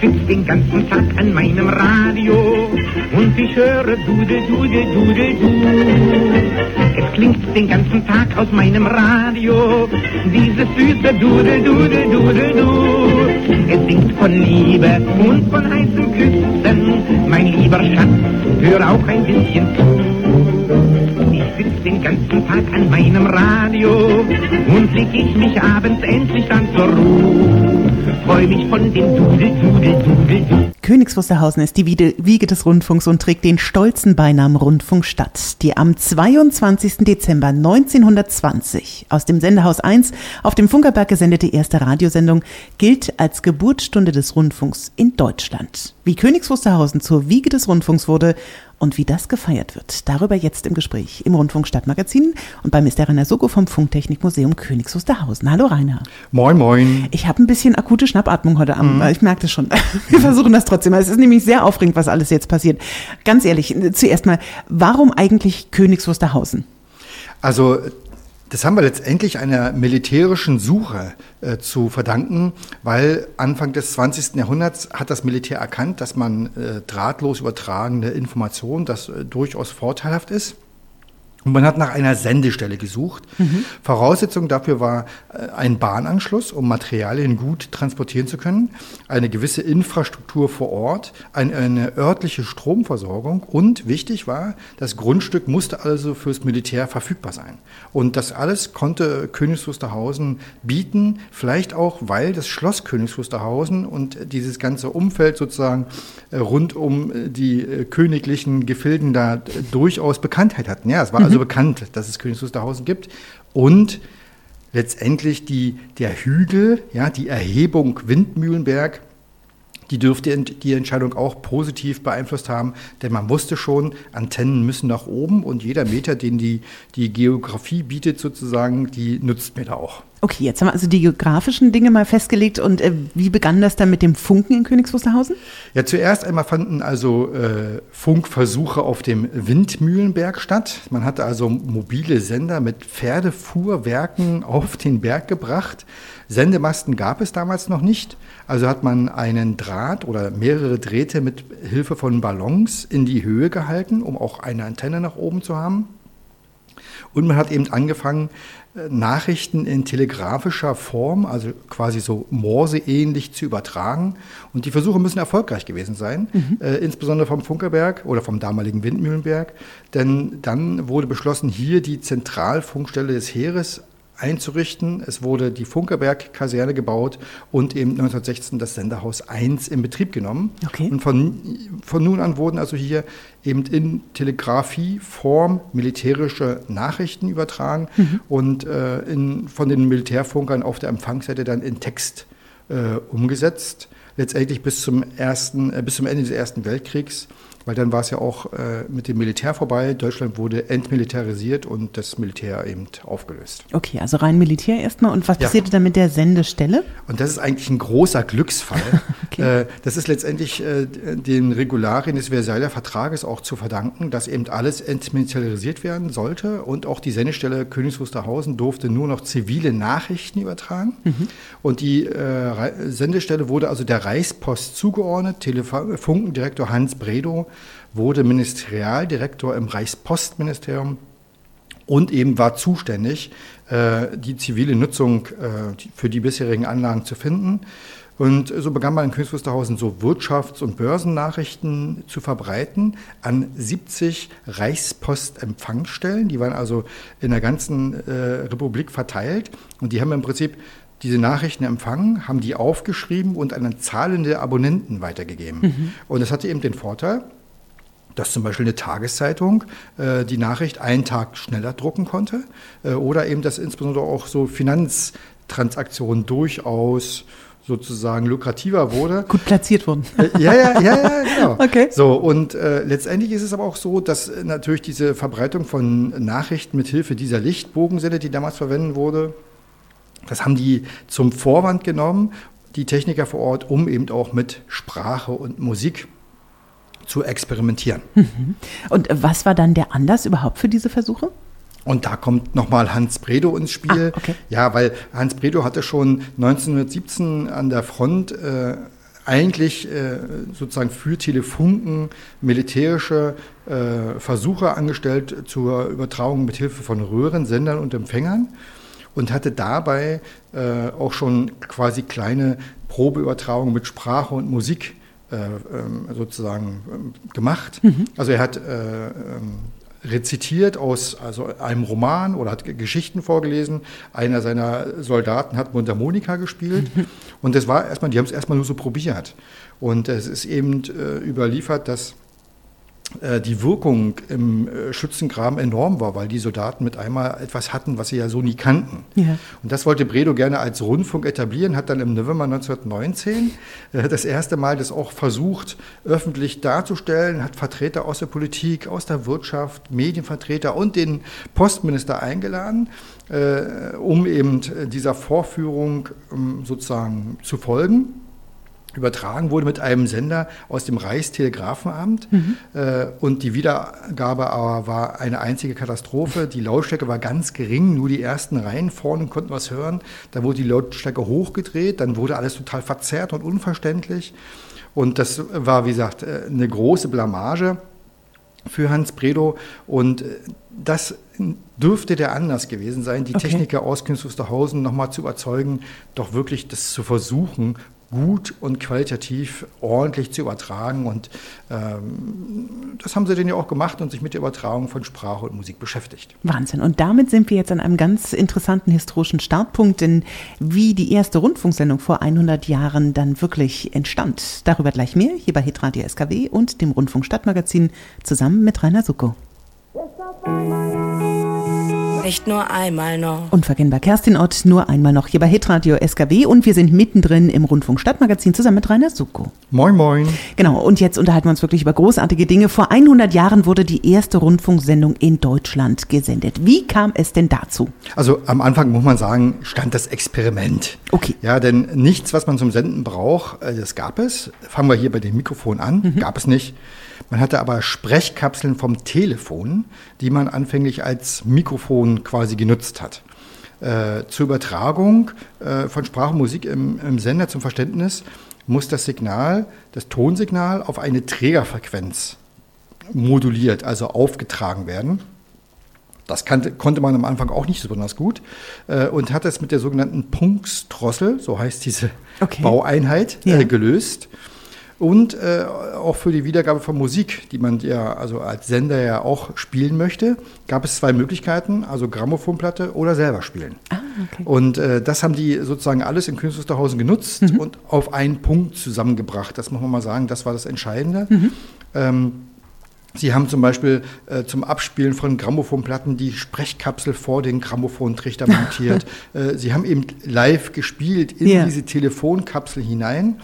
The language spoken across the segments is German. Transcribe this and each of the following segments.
sitz den ganzen Tag an meinem Radio und ich höre Dude, Dude, Dude, Du. Es klingt den ganzen Tag aus meinem Radio dieses süße Dude, Dude, Dude, Du. Es singt von Liebe und von heißen Küssen, mein lieber Schatz, hör auch ein bisschen zu. Ich sitz den ganzen Tag an meinem Radio und leg ich mich abends endlich dann zur Ruhe. Freu mich von dem Dudel, Dudel, Dudel. Königs Wusterhausen ist die Wiege des Rundfunks und trägt den stolzen Beinamen Rundfunkstadt, die am 22. Dezember 1920 aus dem Sendehaus 1 auf dem Funkerberg gesendete erste Radiosendung gilt als Geburtsstunde des Rundfunks in Deutschland. Wie Königs Wusterhausen zur Wiege des Rundfunks wurde und wie das gefeiert wird, darüber jetzt im Gespräch im Rundfunk Stadtmagazin und bei Mr. Rainer Soko vom Funktechnikmuseum Königs Wusterhausen. Hallo Rainer. Moin, moin. Ich habe ein bisschen akute Schnappatmung heute Abend, mhm. ich merke das schon. Wir versuchen das trotzdem. Es ist nämlich sehr aufregend, was alles jetzt passiert. Ganz ehrlich, zuerst mal, warum eigentlich Königs Wusterhausen? Also das haben wir letztendlich einer militärischen Suche äh, zu verdanken, weil Anfang des 20. Jahrhunderts hat das Militär erkannt, dass man äh, drahtlos übertragene Informationen, das äh, durchaus vorteilhaft ist. Und man hat nach einer Sendestelle gesucht. Mhm. Voraussetzung dafür war äh, ein Bahnanschluss, um Materialien gut transportieren zu können, eine gewisse Infrastruktur vor Ort, eine, eine örtliche Stromversorgung und wichtig war, das Grundstück musste also fürs Militär verfügbar sein. Und das alles konnte Königs Wusterhausen bieten, vielleicht auch, weil das Schloss Königs Wusterhausen und dieses ganze Umfeld sozusagen äh, rund um äh, die königlichen Gefilden da durchaus Bekanntheit hatten. Ja, es war also bekannt, dass es Königs Wusterhausen gibt. Und letztendlich die, der Hügel, ja, die Erhebung Windmühlenberg, die dürfte die Entscheidung auch positiv beeinflusst haben, denn man wusste schon, Antennen müssen nach oben und jeder Meter, den die, die Geografie bietet sozusagen, die nutzt mir da auch. Okay, jetzt haben wir also die geografischen Dinge mal festgelegt und äh, wie begann das dann mit dem Funken in Königs Wusterhausen? Ja, zuerst einmal fanden also äh, Funkversuche auf dem Windmühlenberg statt. Man hatte also mobile Sender mit Pferdefuhrwerken auf den Berg gebracht. Sendemasten gab es damals noch nicht. Also hat man einen Draht oder mehrere Drähte mit Hilfe von Ballons in die Höhe gehalten, um auch eine Antenne nach oben zu haben. Und man hat eben angefangen, äh, Nachrichten in telegrafischer Form, also quasi so Morse-ähnlich zu übertragen. Und die Versuche müssen erfolgreich gewesen sein, mhm. äh, insbesondere vom Funkerberg oder vom damaligen Windmühlenberg. Denn dann wurde beschlossen, hier die Zentralfunkstelle des Heeres einzurichten. Es wurde die Funkerberg-Kaserne gebaut und eben 1916 das Senderhaus 1 in Betrieb genommen. Okay. Und von, von nun an wurden also hier eben in Telegrafieform militärische Nachrichten übertragen mhm. und äh, in, von den Militärfunkern auf der Empfangsseite dann in Text äh, umgesetzt. Letztendlich bis zum, ersten, äh, bis zum Ende des Ersten Weltkriegs weil dann war es ja auch äh, mit dem Militär vorbei. Deutschland wurde entmilitarisiert und das Militär eben aufgelöst. Okay, also rein Militär erstmal. Und was ja. passierte dann mit der Sendestelle? Und das ist eigentlich ein großer Glücksfall. okay. äh, das ist letztendlich äh, den Regularien des Versailler Vertrages auch zu verdanken, dass eben alles entmilitarisiert werden sollte und auch die Sendestelle Königs Wusterhausen durfte nur noch zivile Nachrichten übertragen. Mhm. Und die äh, Sendestelle wurde also der Reichspost zugeordnet. Telefunkendirektor Hans Bredow wurde Ministerialdirektor im Reichspostministerium und eben war zuständig, äh, die zivile Nutzung äh, für die bisherigen Anlagen zu finden. Und so begann man in Königs Wusterhausen so Wirtschafts- und Börsennachrichten zu verbreiten an 70 Reichspostempfangsstellen. Die waren also in der ganzen äh, Republik verteilt und die haben im Prinzip diese Nachrichten empfangen, haben die aufgeschrieben und an zahlende Abonnenten weitergegeben. Mhm. Und das hatte eben den Vorteil, dass zum Beispiel eine Tageszeitung äh, die Nachricht einen Tag schneller drucken konnte äh, oder eben, dass insbesondere auch so Finanztransaktionen durchaus sozusagen lukrativer wurde. Gut platziert wurden. Äh, ja, ja, ja, ja, genau. okay. So, und äh, letztendlich ist es aber auch so, dass natürlich diese Verbreitung von Nachrichten mit Hilfe dieser Lichtbogensende, die damals verwendet wurde, das haben die zum Vorwand genommen, die Techniker vor Ort, um eben auch mit Sprache und Musik zu experimentieren. Mhm. Und was war dann der Anlass überhaupt für diese Versuche? Und da kommt nochmal Hans Bredow ins Spiel. Ah, okay. Ja, weil Hans Bredow hatte schon 1917 an der Front äh, eigentlich äh, sozusagen für Telefunken militärische äh, Versuche angestellt zur Übertragung mit Hilfe von Röhrensendern und Empfängern und hatte dabei äh, auch schon quasi kleine Probeübertragungen mit Sprache und Musik sozusagen ähm, gemacht. Mhm. Also er hat äh, ähm, rezitiert aus also einem Roman oder hat Geschichten vorgelesen. Einer seiner Soldaten hat Mundharmonika gespielt. Mhm. Und das war erstmal, die haben es erstmal nur so probiert. Und es ist eben äh, überliefert, dass äh, die Wirkung im äh, Schützengraben enorm war, weil die Soldaten mit einmal etwas hatten, was sie ja so nie kannten. Ja. Und das wollte Bredow gerne als Rundfunk etablieren, hat dann im November 1919 äh, das erste Mal das auch versucht, öffentlich darzustellen, hat Vertreter aus der Politik, aus der Wirtschaft, Medienvertreter und den Postminister eingeladen, um eben dieser Vorführung ähm, sozusagen zu folgen übertragen wurde mit einem Sender aus dem Reichstelegrafenamt. Mhm. Äh, und die Wiedergabe aber war eine einzige Katastrophe. Die Lautstärke war ganz gering, nur die ersten Reihen vorne konnten was hören. Da wurde die Lautstärke hochgedreht, dann wurde alles total verzerrt und unverständlich. Und das war, wie gesagt, äh, eine große Blamage für Hans Bredow. Und äh, das dürfte der Anlass gewesen sein, die okay. Techniker aus Künstlerhausen nochmal zu überzeugen, doch wirklich das zu versuchen, gut und qualitativ ordentlich zu übertragen. Und ähm, das haben sie denn ja auch gemacht und sich mit der Übertragung von Sprache und Musik beschäftigt. Wahnsinn. Und damit sind wir jetzt an einem ganz interessanten historischen Startpunkt, denn wie die erste Rundfunksendung vor 100 Jahren dann wirklich entstand, darüber gleich mehr hier bei Hitradio SKW und dem Rundfunk Stadtmagazin zusammen mit Rainer Sucko. Nicht nur einmal noch. Unverkennbar Kerstin Ott, nur einmal noch hier bei Hitradio SKW und wir sind mittendrin im Rundfunk Stadtmagazin zusammen mit Rainer Suko. Moin, moin. Genau, und jetzt unterhalten wir uns wirklich über großartige Dinge. Vor 100 Jahren wurde die erste Rundfunksendung in Deutschland gesendet. Wie kam es denn dazu? Also am Anfang muss man sagen, stand das Experiment. Okay. Ja, denn nichts, was man zum Senden braucht, äh, das gab es. Fangen wir hier bei dem Mikrofon an, mhm. gab es nicht. Man hatte aber Sprechkapseln vom Telefon, die man anfänglich als Mikrofon quasi genutzt hat. Äh, zur Übertragung äh, von Sprache und Musik im, im, Sender zum Verständnis muss das Signal, das Tonsignal auf eine Trägerfrequenz moduliert, also aufgetragen werden. Das kannte, konnte man am Anfang auch nicht so besonders gut äh, und hat es mit der sogenannten Punksdrossel, so heißt diese okay. Baueinheit, ja. Äh, gelöst und äh, auch für die Wiedergabe von Musik, die man ja also als Sender ja auch spielen möchte, gab es zwei Möglichkeiten, also Grammophonplatte oder selber spielen. Ah, okay. Und äh, das haben die sozusagen alles in Künstlerhausen genutzt mhm. und auf einen Punkt zusammengebracht. Das muss man mal sagen, das war das Entscheidende. Mhm. Ähm, Sie haben zum Beispiel äh, zum Abspielen von Grammophonplatten die Sprechkapsel vor den Grammophontrichter montiert. äh, Sie haben eben live gespielt in yeah. diese Telefonkapsel hinein.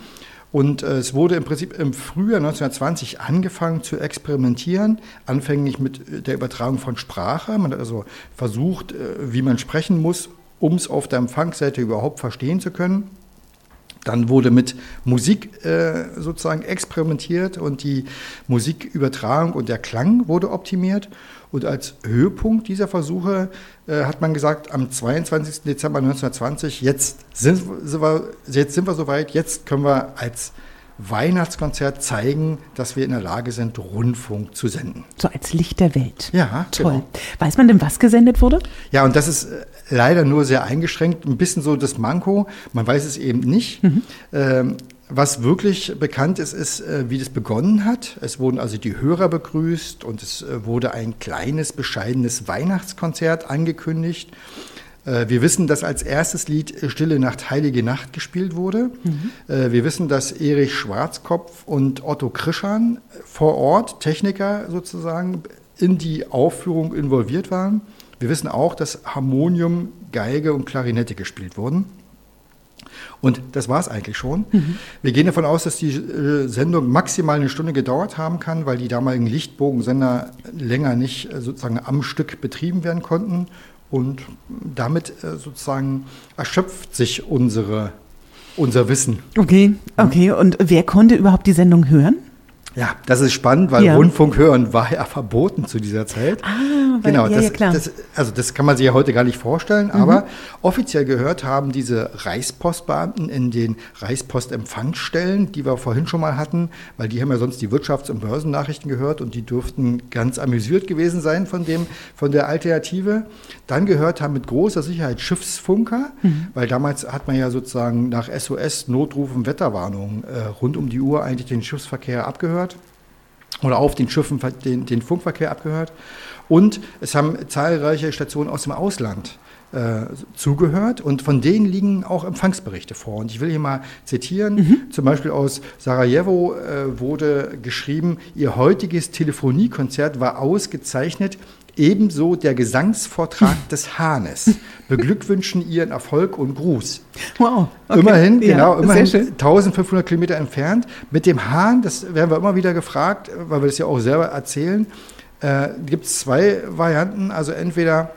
Und äh, es wurde im Prinzip im Frühjahr 1920 angefangen zu experimentieren, anfänglich mit äh, der Übertragung von Sprache. Man hat also versucht, äh, wie man sprechen muss, um es auf der Empfangsseite überhaupt verstehen zu können. Dann wurde mit Musik äh, sozusagen experimentiert und die Musikübertragung und der Klang wurde optimiert. Und als Höhepunkt dieser Versuche äh, hat man gesagt, am 22. Dezember 1920, jetzt sind, wir, sind wir soweit, jetzt können wir als Weihnachtskonzert zeigen, dass wir in der Lage sind, Rundfunk zu senden. So als Licht der Welt. Ja, toll. Genau. Weiß man denn, was gesendet wurde? Ja, und das ist äh, leider nur sehr eingeschränkt, ein bisschen so das Manko. Man weiß es eben nicht. Mhm. Ähm, was wirklich bekannt ist, ist, äh, wie das begonnen hat. Es wurden also die Hörer begrüßt und es äh, wurde ein kleines, bescheidenes Weihnachtskonzert angekündigt. Äh, wir wissen, dass als erstes Lied Stille Nacht, Heilige Nacht gespielt wurde. Mhm. Wir wissen, dass Erich Schwarzkopf und Otto Krischan vor Ort, Techniker sozusagen, in die Aufführung involviert waren. Wir wissen auch, dass Harmonium, Geige und Klarinette gespielt wurden. Und das war es eigentlich schon. Mhm. Wir gehen davon aus, dass die äh, Sendung maximal eine Stunde gedauert haben kann, weil die damaligen Lichtbogensender länger nicht äh, sozusagen am Stück betrieben werden konnten. Und damit äh, sozusagen erschöpft sich unsere, unser Wissen. Okay, okay. Und wer konnte überhaupt die Sendung hören? Ja, das ist spannend, weil Ja. Rundfunk hören war ja verboten zu dieser Zeit. Ah, weil- genau, ja, das, ja, klar. Mhm. Das, also das kann man sich ja heute gar nicht vorstellen, aber offiziell gehört haben diese Reichspostbeamten in den Reichspostempfangsstellen, die wir vorhin schon mal hatten, weil die haben ja sonst die Wirtschafts- und Börsennachrichten gehört und die dürften ganz amüsiert gewesen sein von dem, von der Alternative. Dann gehört haben mit großer Sicherheit Schiffsfunker, Mhm. weil damals hat man ja sozusagen nach SOS, Notrufen, Wetterwarnungen äh, rund um die Uhr eigentlich den Schiffsverkehr abgehört oder auf den Schiffen den, den Funkverkehr abgehört. Und es haben zahlreiche Stationen aus dem Ausland äh, zugehört und von denen liegen auch Empfangsberichte vor. Und ich will hier mal zitieren, zum Beispiel aus Sarajevo äh, wurde geschrieben, ihr heutiges Telefoniekonzert war ausgezeichnet, ebenso der Gesangsvortrag des Hahnes. Beglückwünschen ihren Erfolg und Gruß. Wow. okay. Immerhin, Ja, genau, immerhin Sehr schön. 1500 Kilometer entfernt. Mit dem Hahn, das werden wir immer wieder gefragt, weil wir das ja auch selber erzählen, äh, gibt es zwei Varianten. Also entweder,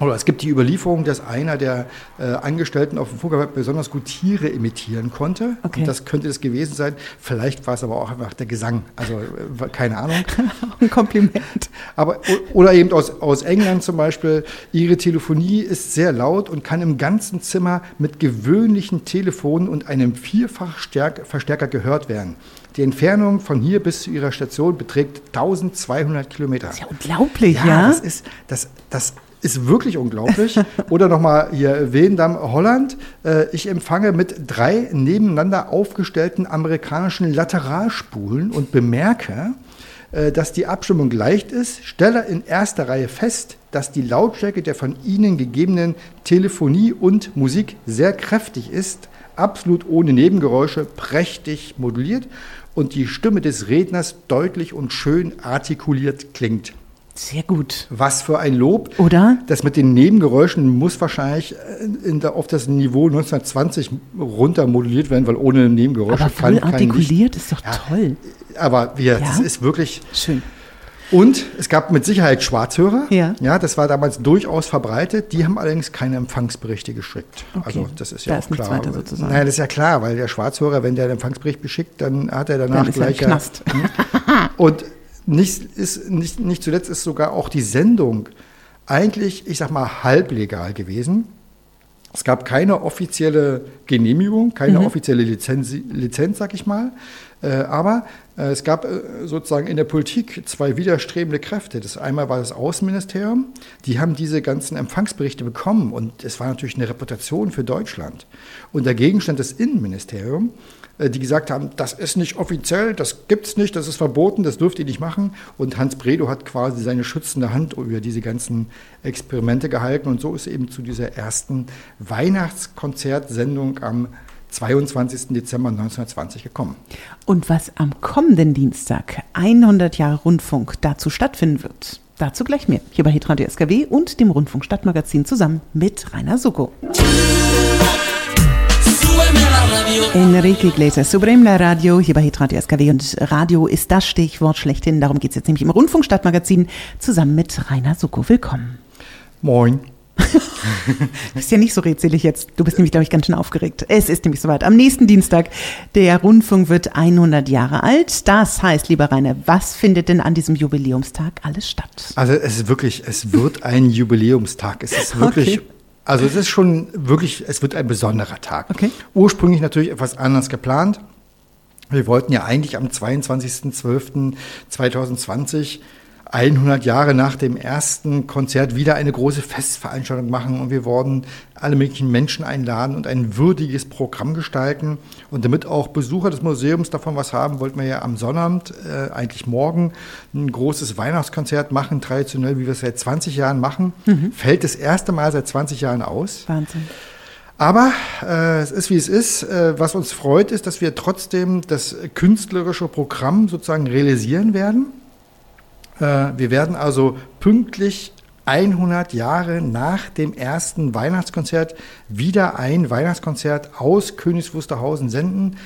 oder es gibt die Überlieferung, dass einer der äh, Angestellten auf dem Funkerwerk besonders gut Tiere imitieren konnte. Okay. Und das könnte es gewesen sein. Vielleicht war es aber auch einfach der Gesang. Also äh, keine Ahnung. Ein Kompliment. Aber, oder eben aus, aus England zum Beispiel, ihre Telefonie ist sehr laut und kann im ganzen Zimmer mit gewöhnlichen Telefonen und einem Vierfachverstärker gehört werden. Die Entfernung von hier bis zu ihrer Station beträgt 1200 Kilometer. Das ist ja unglaublich, ja. Ja, das ist, das, das ist wirklich unglaublich. Oder nochmal hier Wehendamm, Holland. Äh, ich empfange mit drei nebeneinander aufgestellten amerikanischen Lateralspulen und bemerke, äh, dass die Abstimmung leicht ist, stelle in erster Reihe fest, dass die Lautstärke der von Ihnen gegebenen Telefonie und Musik sehr kräftig ist, absolut ohne Nebengeräusche, prächtig moduliert und die Stimme des Redners deutlich und schön artikuliert klingt. Sehr gut. Was für ein Lob. Oder? Das mit den Nebengeräuschen muss wahrscheinlich äh, der, auf das Niveau 1920 runter moduliert werden, weil ohne Nebengeräusche Aber kann kein artikuliert ist doch Ja. toll. Aber wir, das Ja? ist wirklich. Schön. Und es gab mit Sicherheit Schwarzhörer. Ja. ja, das war damals durchaus verbreitet. Die haben allerdings keine Empfangsberichte geschickt. Okay. Also das ist Da ja ist auch nichts klar. weiter sozusagen. Nein, das ist ja klar, weil der Schwarzhörer, wenn der einen Empfangsbericht beschickt, dann hat er danach Dann ist er gleich ja- Knast. Und nicht, ist, nicht, nicht zuletzt ist sogar auch die Sendung eigentlich, ich sag mal, halblegal gewesen. Es gab keine offizielle Genehmigung, keine offizielle Lizenz, Lizenz, sag ich mal. Äh, aber äh, es gab äh, sozusagen in der Politik zwei widerstrebende Kräfte. Das einmal war das Außenministerium, die haben diese ganzen Empfangsberichte bekommen und es war natürlich eine Reputation für Deutschland. Und dagegen stand das Innenministerium, die gesagt haben, das ist nicht offiziell, das gibt's nicht, das ist verboten, das dürft ihr nicht machen. Und Hans Bredow hat quasi seine schützende Hand über diese ganzen Experimente gehalten und so ist eben zu dieser ersten Weihnachtskonzertsendung am 22. Dezember 1920 gekommen. Und was am kommenden Dienstag 100 Jahre Rundfunk dazu stattfinden wird. Dazu gleich mehr. Hier bei Hitradio SKW und dem Rundfunk Stadtmagazin zusammen mit Rainer Suko. Enrique Iglesias, Supreme La Radio, hier bei Hitradio SKW. Und Radio ist das Stichwort schlechthin. Darum geht es jetzt nämlich im Rundfunk Stadtmagazin zusammen mit Rainer Suko. Willkommen. Moin. Du bist ja nicht so redselig jetzt. Du bist nämlich, glaube ich, ganz schön aufgeregt. Es ist nämlich soweit. Am nächsten Dienstag, der Rundfunk wird 100 Jahre alt. Das heißt, lieber Rainer, was findet denn an diesem Jubiläumstag alles statt? Also es ist wirklich, es wird ein Jubiläumstag. Es ist wirklich, Okay. also es ist schon wirklich, es wird ein besonderer Tag. Okay. Ursprünglich natürlich etwas anders geplant. Wir wollten ja eigentlich am 22.12.2020 100 Jahre nach dem ersten Konzert wieder eine große Festveranstaltung machen und wir wollten alle möglichen Menschen einladen und ein würdiges Programm gestalten. Und damit auch Besucher des Museums davon was haben, wollten wir ja am Sonnabend, äh, eigentlich morgen, ein großes Weihnachtskonzert machen, traditionell, wie wir es seit 20 Jahren machen. Fällt das erste Mal seit 20 Jahren aus. Wahnsinn. Aber äh, es ist wie es ist. Äh, was uns freut, ist, dass wir trotzdem das künstlerische Programm sozusagen realisieren werden. Äh, wir werden also pünktlich 100 Jahre nach dem ersten Weihnachtskonzert wieder ein Weihnachtskonzert aus Königs Wusterhausen senden.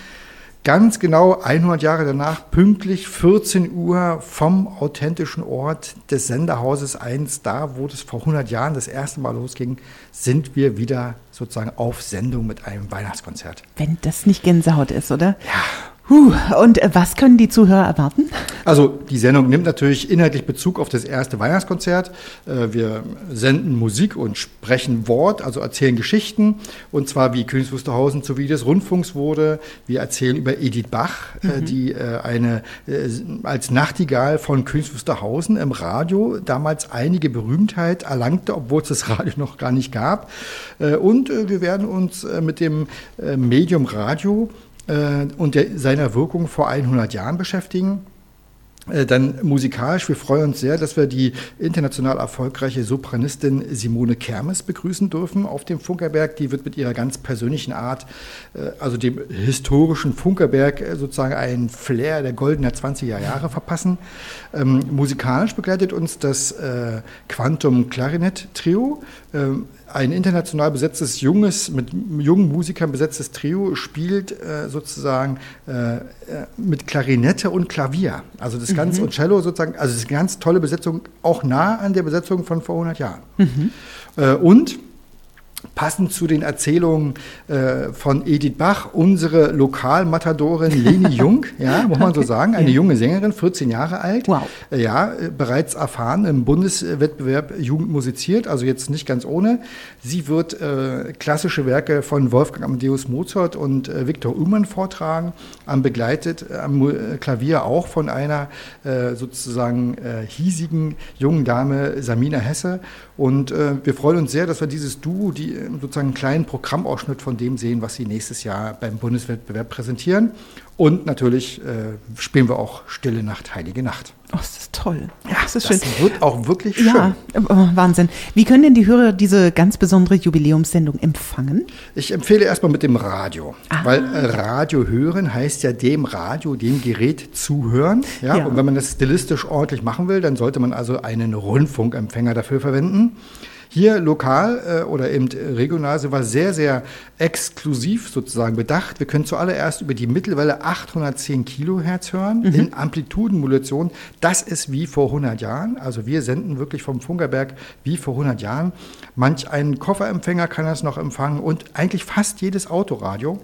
Ganz genau 100 Jahre danach, pünktlich 14 Uhr vom authentischen Ort des Senderhauses 1, da wo das vor 100 Jahren das erste Mal losging, sind wir wieder sozusagen auf Sendung mit einem Weihnachtskonzert. Wenn das nicht Gänsehaut ist, oder? Ja, Huh, und was können die Zuhörer erwarten? Also die Sendung nimmt natürlich inhaltlich Bezug auf das erste Weihnachtskonzert. Äh, wir senden Musik und sprechen Wort, also erzählen Geschichten. Und zwar wie Königs Wusterhausen zu wie des Rundfunks wurde. Wir erzählen über Edith Bach, äh, mhm. die äh, eine als Nachtigall von Königs Wusterhausen im Radio damals einige Berühmtheit erlangte, obwohl es das Radio noch gar nicht gab. Und wir werden uns mit dem Medium Radio äh, und der, seiner Wirkung vor 100 Jahren beschäftigen. Äh, dann musikalisch, wir freuen uns sehr, dass wir die international erfolgreiche Sopranistin Simone Kermes begrüßen dürfen auf dem Funkerberg. Die wird mit ihrer ganz persönlichen Art, äh, also dem historischen Funkerberg, äh, sozusagen einen Flair der goldenen 20er Jahre verpassen. Ähm, musikalisch begleitet uns das Quantum Klarinett Trio. Ähm, ein international besetztes, junges, mit jungen Musikern besetztes Trio spielt äh, sozusagen äh, mit Klarinette und Klavier. Also das Ganze mhm. und Cello sozusagen, also das ist eine ganz tolle Besetzung, auch nah an der Besetzung von vor 100 Jahren. Mhm. Äh, und Passend zu den Erzählungen äh, von Edith Bach, unsere Lokalmatadorin Leni Jung, ja, muss man so sagen, eine junge Sängerin, 14 Jahre alt, wow. Äh, ja, äh, bereits erfahren im Bundeswettbewerb Jugend musiziert, also jetzt nicht ganz ohne. Sie wird äh, klassische Werke von Wolfgang Amadeus Mozart und äh, Viktor Ullmann vortragen, am begleitet am Klavier auch von einer sozusagen hiesigen jungen Dame Samina Hesse. Und wir freuen uns sehr, dass wir dieses Duo, die sozusagen einen kleinen Programmausschnitt von dem sehen, was Sie nächstes Jahr beim Bundeswettbewerb präsentieren. Und natürlich äh, spielen wir auch Stille Nacht, Heilige Nacht. Oh, das ist toll. Ja, das ist das schön. wird auch wirklich schön. Ja, oh, Wahnsinn. Wie können denn die Hörer diese ganz besondere Jubiläumssendung empfangen? Ich empfehle erstmal mit dem Radio. Ah. Weil äh, Radio hören heißt ja dem Radio, dem Gerät zuhören. Ja? ja? Und wenn man das stilistisch ordentlich machen will, dann sollte man also einen Rundfunkempfänger dafür verwenden. Hier lokal äh, oder eben regional sind wir sehr, sehr exklusiv sozusagen bedacht. Wir können zuallererst über die Mittelwelle 810 Kilohertz hören mhm. in Amplitudenmodulation. Das ist wie vor 100 Jahren. Also wir senden wirklich vom Funkerberg wie vor 100 Jahren. Manch ein Kofferempfänger kann das noch empfangen und eigentlich fast jedes Autoradio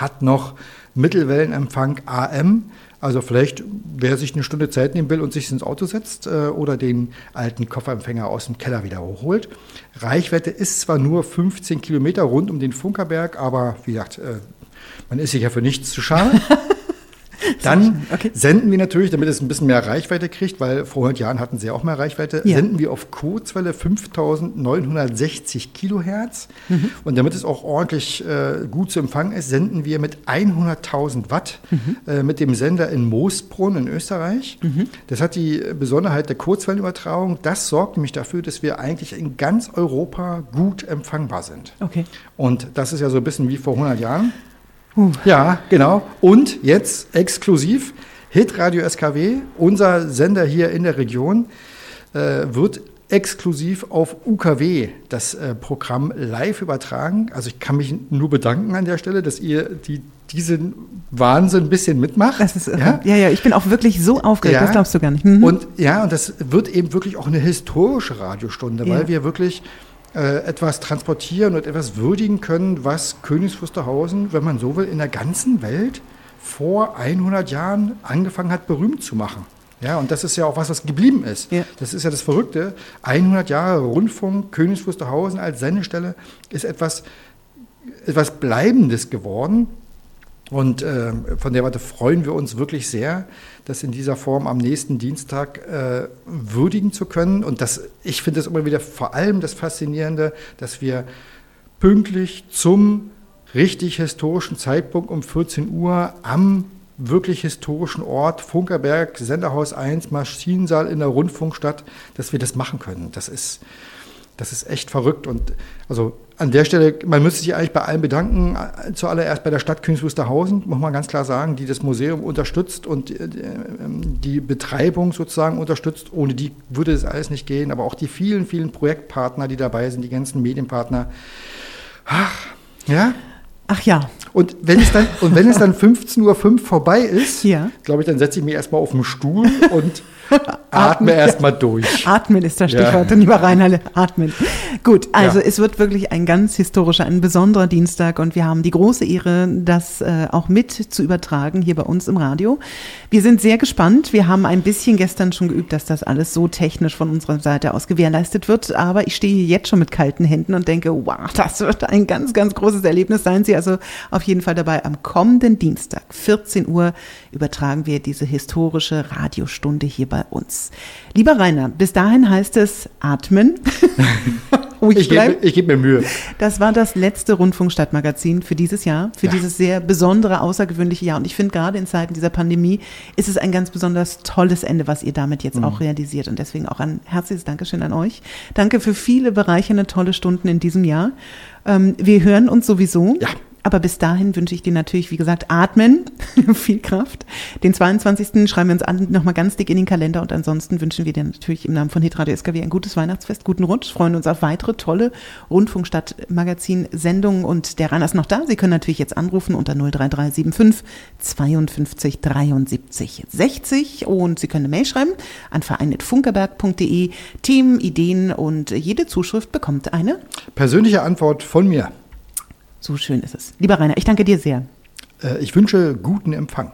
hat noch Mittelwellenempfang AM also vielleicht, wer sich eine Stunde Zeit nehmen will und sich ins Auto setzt äh, oder den alten Kofferempfänger aus dem Keller wieder hochholt. Reichweite ist zwar nur 15 Kilometer rund um den Funkerberg, aber wie gesagt, äh, man ist sich ja für nichts zu schade. Dann okay. senden wir natürlich, damit es ein bisschen mehr Reichweite kriegt, weil vor 100 Jahren hatten sie auch mehr Reichweite, ja. senden wir auf Kurzwelle 5960 Kilohertz. Mhm. Und damit es auch ordentlich äh, gut zu empfangen ist, senden wir mit 100.000 Watt mhm. äh, mit dem Sender in Moosbrunn in Österreich. Mhm. Das hat die Besonderheit der Kurzwellenübertragung. Das sorgt nämlich dafür, dass wir eigentlich in ganz Europa gut empfangbar sind. Okay. Und das ist ja so ein bisschen wie vor 100 Jahren. Ja, genau. Und jetzt exklusiv Hitradio SKW, unser Sender hier in der Region, äh, wird exklusiv auf UKW das äh, Programm live übertragen. Also ich kann mich nur bedanken an der Stelle, dass ihr die, diesen Wahnsinn ein bisschen mitmacht. Das ist Ja? ja, ja, ich bin auch wirklich so aufgeregt, ja. das glaubst du gar nicht. Mhm. Und ja, und das wird eben wirklich auch eine historische Radiostunde, ja. weil wir wirklich etwas transportieren und etwas würdigen können, was Königs Wusterhausen, wenn man so will, in der ganzen Welt vor 100 Jahren angefangen hat, berühmt zu machen. Ja, und das ist ja auch was, was geblieben ist. Ja. Das ist ja das Verrückte. 100 Jahre Rundfunk, Königs Wusterhausen als Sendestelle ist etwas, etwas Bleibendes geworden. Und äh, von der Warte freuen wir uns wirklich sehr, das in dieser Form am nächsten Dienstag äh, würdigen zu können. Und das, ich finde es immer wieder vor allem das Faszinierende, dass wir pünktlich zum richtig historischen Zeitpunkt um 14 Uhr am wirklich historischen Ort, Funkerberg, Senderhaus 1, Maschinensaal in der Rundfunkstadt, dass wir das machen können. Das ist, das ist echt verrückt. Und also an der Stelle, man müsste sich eigentlich bei allen bedanken. Zuallererst bei der Stadt Königs Wusterhausen, muss man ganz klar sagen, die das Museum unterstützt und äh, die Betreibung sozusagen unterstützt. Ohne die würde das alles nicht gehen. Aber auch die vielen, vielen Projektpartner, die dabei sind, die ganzen Medienpartner. Ach, ja. Ach ja. Und wenn es dann, und wenn es dann 15.05 Uhr vorbei ist, ja. glaube ich, dann setze ich mich erstmal auf den Stuhl und Atme erstmal durch. Atmen ist das Stichwort, ja. lieber Reinhalle. Atmen. Gut, also ja. es wird wirklich ein ganz historischer, ein besonderer Dienstag und wir haben die große Ehre, das äh, auch mit zu übertragen hier bei uns im Radio. Wir sind sehr gespannt. Wir haben ein bisschen gestern schon geübt, dass das alles so technisch von unserer Seite aus gewährleistet wird. Aber ich stehe jetzt schon mit kalten Händen und denke, wow, das wird ein ganz, ganz großes Erlebnis. Seien Sie also auf jeden Fall dabei. Am kommenden Dienstag, 14 Uhr, übertragen wir diese historische Radiostunde hier bei uns. Lieber Rainer, bis dahin heißt es atmen. ich gebe geb mir Mühe. Das war das letzte Rundfunkstadtmagazin für dieses Jahr, für ja. dieses sehr besondere, außergewöhnliche Jahr. Und ich finde, gerade in Zeiten dieser Pandemie ist es ein ganz besonders tolles Ende, was ihr damit jetzt mhm. auch realisiert. Und deswegen auch ein herzliches Dankeschön an euch. Danke für viele bereichernde, tolle Stunden in diesem Jahr. Ähm, wir hören uns sowieso. Ja. Aber bis dahin wünsche ich dir natürlich, wie gesagt, atmen, viel Kraft. Den 22. schreiben wir uns nochmal ganz dick in den Kalender und ansonsten wünschen wir dir natürlich im Namen von Hitradio SKW ein gutes Weihnachtsfest, guten Rutsch, freuen uns auf weitere tolle Rundfunkstadt-Magazin-Sendungen und der Rainer ist noch da. Sie können natürlich jetzt anrufen unter 03375 52 73 60 und Sie können eine Mail schreiben an verein.funkerberg.de. Themen, Ideen und jede Zuschrift bekommt eine persönliche Antwort von mir. So schön ist es. Lieber Rainer, ich danke dir sehr. Äh, ich wünsche guten Empfang.